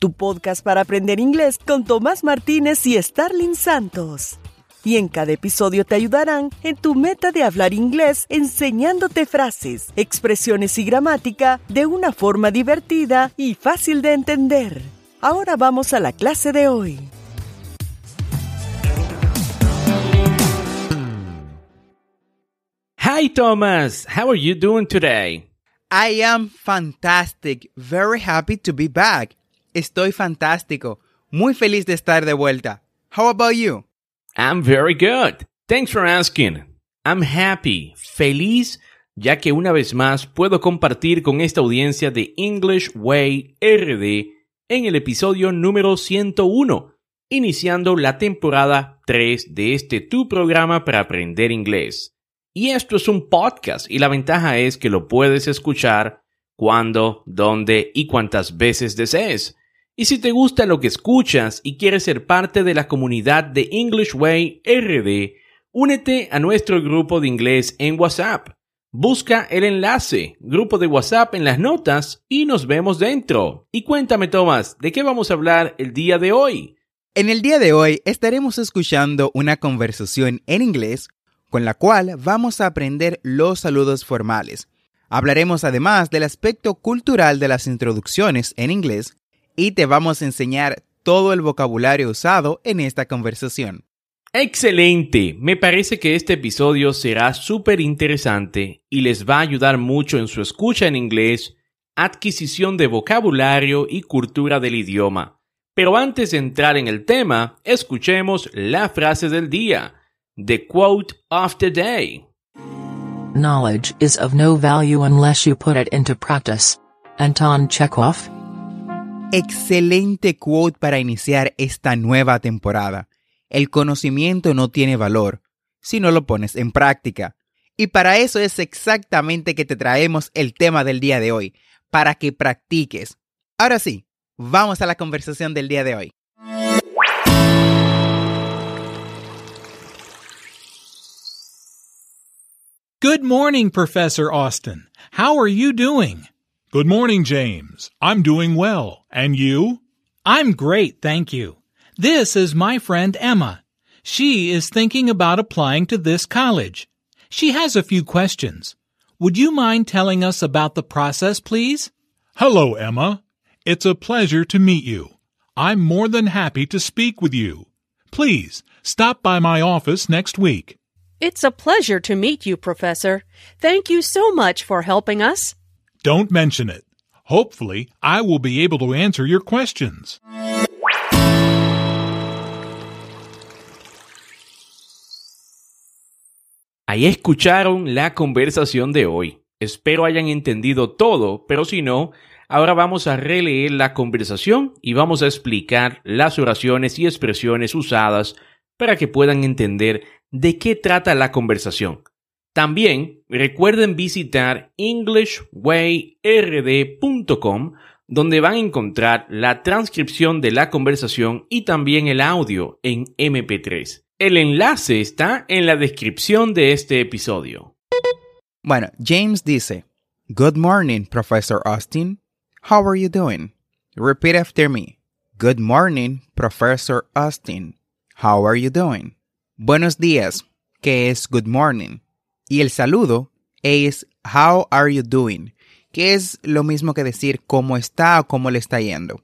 tu podcast para aprender inglés con Tomás Martínez y Starling Santos. Y en cada episodio te ayudarán en tu meta de hablar inglés enseñándote frases, expresiones y gramática de una forma divertida y fácil de entender. Ahora vamos a la clase de hoy. Hi Thomas, how are you doing today? I am fantastic, very happy to be back. Estoy fantástico. Muy feliz de estar de vuelta. How about you? I'm very good. Thanks for asking. I'm happy, feliz, ya que una vez más puedo compartir con esta audiencia de English Way RD en el episodio número 101, iniciando la temporada 3 de este tu programa para aprender inglés. Y esto es un podcast y la ventaja es que lo puedes escuchar cuando, dónde y cuántas veces desees. Y si te gusta lo que escuchas y quieres ser parte de la comunidad de English Way RD, únete a nuestro grupo de inglés en WhatsApp. Busca el enlace, grupo de WhatsApp en las notas y nos vemos dentro. Y cuéntame, Tomás, ¿de qué vamos a hablar el día de hoy? En el día de hoy estaremos escuchando una conversación en inglés con la cual vamos a aprender los saludos formales. Hablaremos además del aspecto cultural de las introducciones en inglés y te vamos a enseñar todo el vocabulario usado en esta conversación. Excelente, me parece que este episodio será súper interesante y les va a ayudar mucho en su escucha en inglés, adquisición de vocabulario y cultura del idioma. Pero antes de entrar en el tema, escuchemos la frase del día, the quote of the day. Knowledge is of no value unless you put it into practice. Anton Chekhov Excelente quote para iniciar esta nueva temporada. El conocimiento no tiene valor si no lo pones en práctica. Y para eso es exactamente que te traemos el tema del día de hoy, para que practiques. Ahora sí, vamos a la conversación del día de hoy. Good morning, Professor Austin. How are you doing? Good morning, James. I'm doing well. And you? I'm great, thank you. This is my friend Emma. She is thinking about applying to this college. She has a few questions. Would you mind telling us about the process, please? Hello, Emma. It's a pleasure to meet you. I'm more than happy to speak with you. Please stop by my office next week. It's a pleasure to meet you, Professor. Thank you so much for helping us. Don't mention it. Hopefully, I will be able to answer your questions. Ahí escucharon la conversación de hoy. Espero hayan entendido todo, pero si no, ahora vamos a releer la conversación y vamos a explicar las oraciones y expresiones usadas para que puedan entender de qué trata la conversación. También recuerden visitar englishwayrd.com donde van a encontrar la transcripción de la conversación y también el audio en MP3. El enlace está en la descripción de este episodio. Bueno, James dice, Good morning, Professor Austin. How are you doing? Repeat after me. Good morning, Professor Austin. How are you doing? Buenos días, que es good morning. Y el saludo es How are you doing? que es lo mismo que decir cómo está o cómo le está yendo.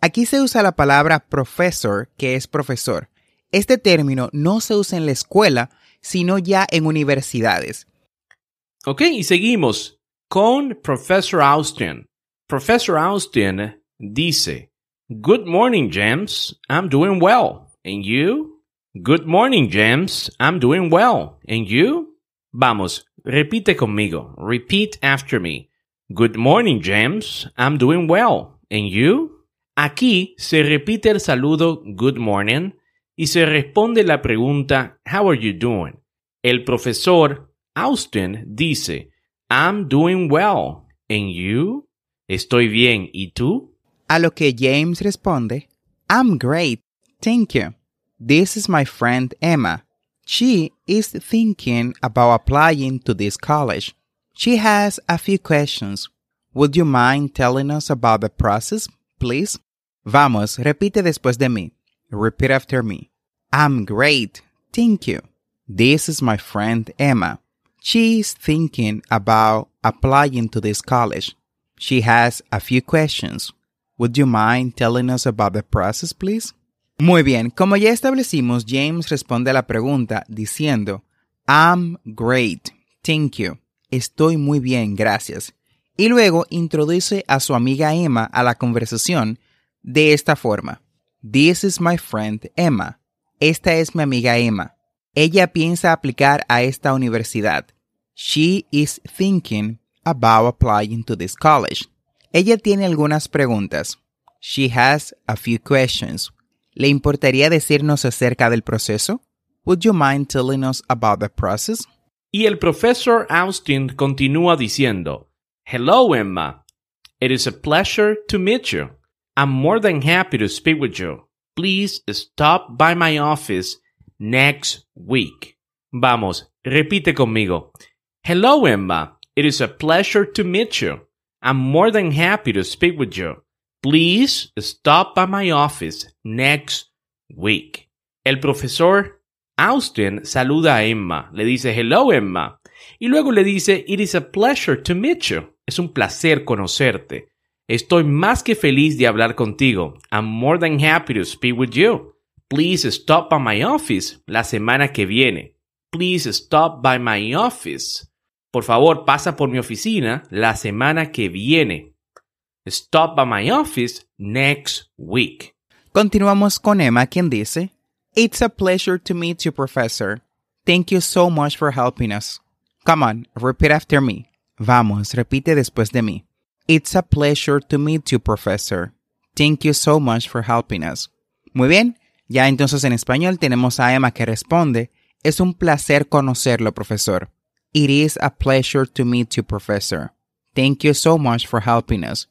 Aquí se usa la palabra professor, que es profesor, Este término no se usa en la escuela, sino ya en universidades. Ok, y seguimos con Professor Austin. Professor Austin dice, Good morning, James. I'm doing well. And you? Good morning, James. I'm doing well. And you? Vamos, repite conmigo. Repeat after me. Good morning, James. I'm doing well. And you? Aquí se repite el saludo good morning y se responde la pregunta How are you doing? El profesor Austin dice I'm doing well. And you? Estoy bien. ¿Y tú? A lo que James responde, I'm great, thank you. This is my friend Emma. She is thinking about applying to this college. She has a few questions. Would you mind telling us about the process, please? Vamos, repite después de mí. Repeat after me. I'm great, thank you. This is my friend Emma. She is thinking about applying to this college. She has a few questions. Would you mind telling us about the process, please? Muy bien, como ya establecimos, James responde a la pregunta diciendo, I'm great, thank you. Estoy muy bien, gracias. Y luego introduce a su amiga Emma a la conversación de esta forma. This is my friend Emma. Esta es mi amiga Emma. Ella piensa aplicar a esta universidad. She is thinking about applying to this college. Ella tiene algunas preguntas. She has a few questions. ¿Le importaría decirnos acerca del proceso? Would you mind telling us about the process? Y el profesor Austin continúa diciendo, Hello, Emma. It is a pleasure to meet you. I'm more than happy to speak with you. Please stop by my office next week. Vamos, repite conmigo. Hello, Emma. It is a pleasure to meet you. I'm more than happy to speak with you. Please stop by my office next week. El profesor Austin saluda a Emma, le dice hello Emma y luego le dice it is a pleasure to meet you. Es un placer conocerte. Estoy más que feliz de hablar contigo. I'm more than happy to speak with you. Please stop by my office la semana que viene. Please stop by my office. Por favor, pasa por mi oficina la semana que viene. Stop by my office next week. Continuamos con Emma, quien dice, It's a pleasure to meet you, Professor. Thank you so much for helping us. Come on, repeat after me. Vamos, repite después de mí. It's a pleasure to meet you, Professor. Thank you so much for helping us. Muy bien, ya entonces en español tenemos a Emma que responde, Es un placer conocerlo, profesor. It is a pleasure to meet you, Professor. Thank you so much for helping us.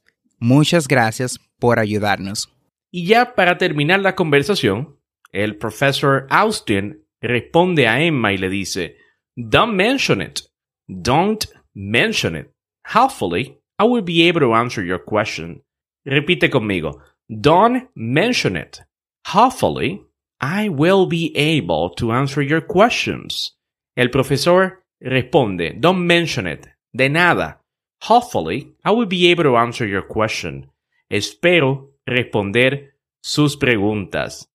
Muchas gracias por ayudarnos. Y ya para terminar la conversación, el profesor Austin responde a Emma y le dice, Don't mention it. Don't mention it. Hopefully, I will be able to answer your question. Repite conmigo. Don't mention it. Hopefully, I will be able to answer your questions. El profesor responde, Don't mention it. De nada. Hopefully, I will be able to answer your question. Espero responder sus preguntas.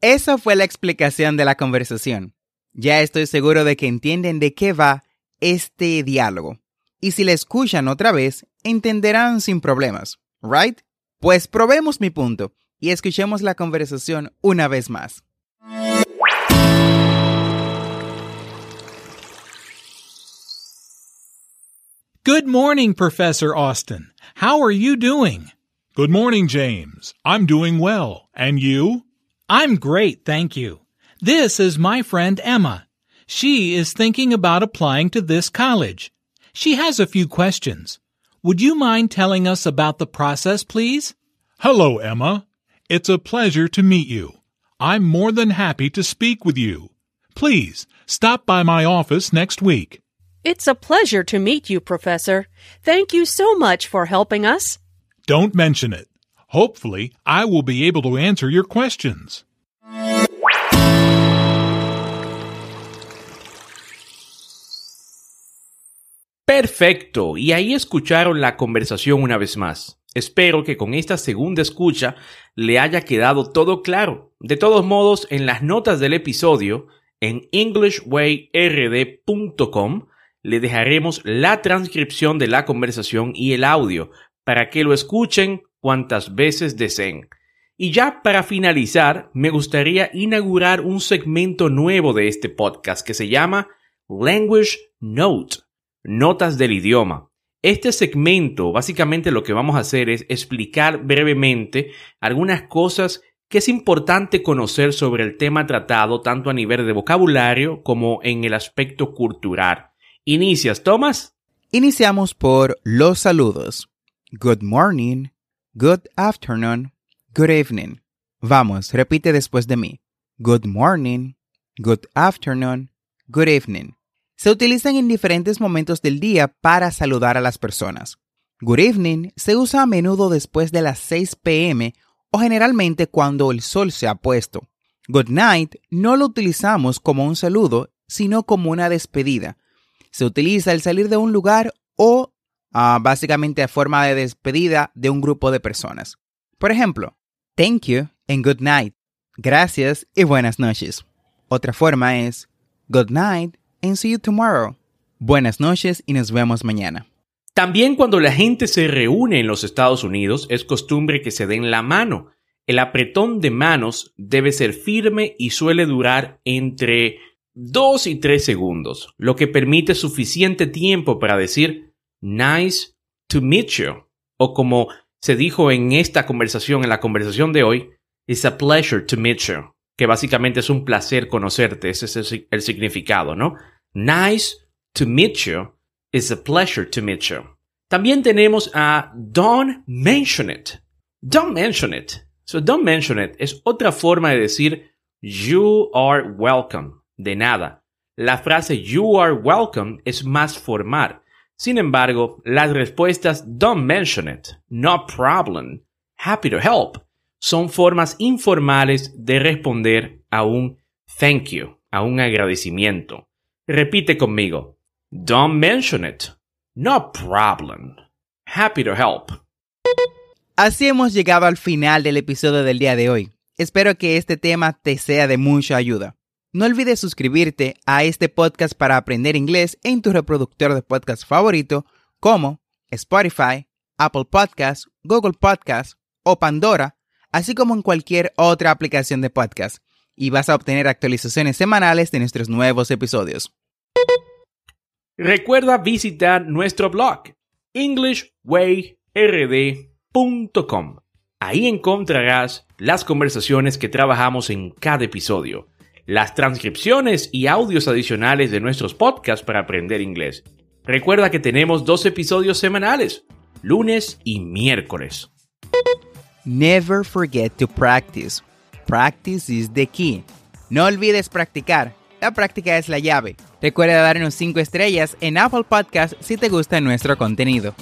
Esa fue la explicación de la conversación. Ya estoy seguro de que entienden de qué va este diálogo. Y si la escuchan otra vez, entenderán sin problemas, ¿right? Pues probemos mi punto y escuchemos la conversación una vez más. Good morning, Professor Austin. How are you doing? Good morning, James. I'm doing well. And you? I'm great, thank you. This is my friend Emma. She is thinking about applying to this college. She has a few questions. Would you mind telling us about the process, please? Hello, Emma. It's a pleasure to meet you. I'm more than happy to speak with you. Please stop by my office next week. It's a pleasure to meet you, Professor. Thank you so much for helping us. Don't mention it. Hopefully, I will be able to answer your questions. Perfecto, y ahí escucharon la conversación una vez más. Espero que con esta segunda escucha le haya quedado todo claro. De todos modos, en las notas del episodio, en englishwayrd.com, le dejaremos la transcripción de la conversación y el audio para que lo escuchen cuantas veces deseen. Y ya para finalizar, me gustaría inaugurar un segmento nuevo de este podcast que se llama Language Note, Notas del Idioma. Este segmento básicamente lo que vamos a hacer es explicar brevemente algunas cosas que es importante conocer sobre el tema tratado tanto a nivel de vocabulario como en el aspecto cultural. ¿Inicias, Thomas? Iniciamos por los saludos. Good morning, good afternoon, good evening. Vamos, repite después de mí. Good morning, good afternoon, good evening se utilizan en diferentes momentos del día para saludar a las personas. Good evening se usa a menudo después de las 6 pm o generalmente cuando el sol se ha puesto. Good night no lo utilizamos como un saludo, sino como una despedida. Se utiliza al salir de un lugar o uh, básicamente a forma de despedida de un grupo de personas. Por ejemplo, thank you and good night. Gracias y buenas noches. Otra forma es good night and see you tomorrow. Buenas noches y nos vemos mañana. También cuando la gente se reúne en los Estados Unidos es costumbre que se den la mano. El apretón de manos debe ser firme y suele durar entre 2 y 3 segundos, lo que permite suficiente tiempo para decir nice to meet you o como se dijo en esta conversación, en la conversación de hoy, it's a pleasure to meet you, que básicamente es un placer conocerte, ese es el significado, ¿no? Nice to meet you. It's a pleasure to meet you. También tenemos a don't mention it. Don't mention it. So don't mention it es otra forma de decir you are welcome. De nada. La frase you are welcome es más formal. Sin embargo, las respuestas don't mention it, no problem, happy to help son formas informales de responder a un thank you, a un agradecimiento. Repite conmigo. Don't mention it. No problem. Happy to help. Así hemos llegado al final del episodio del día de hoy. Espero que este tema te sea de mucha ayuda. No olvides suscribirte a este podcast para aprender inglés en tu reproductor de podcast favorito como Spotify, Apple Podcasts, Google Podcasts o Pandora, así como en cualquier otra aplicación de podcast y vas a obtener actualizaciones semanales de nuestros nuevos episodios. Recuerda visitar nuestro blog englishwayrd.com. Ahí encontrarás las conversaciones que trabajamos en cada episodio, las transcripciones y audios adicionales de nuestros podcasts para aprender inglés. Recuerda que tenemos dos episodios semanales, lunes y miércoles. Never forget to practice. Practice is the key. No olvides practicar. La práctica es la llave. Recuerda darnos 5 estrellas en Apple Podcast si te gusta nuestro contenido.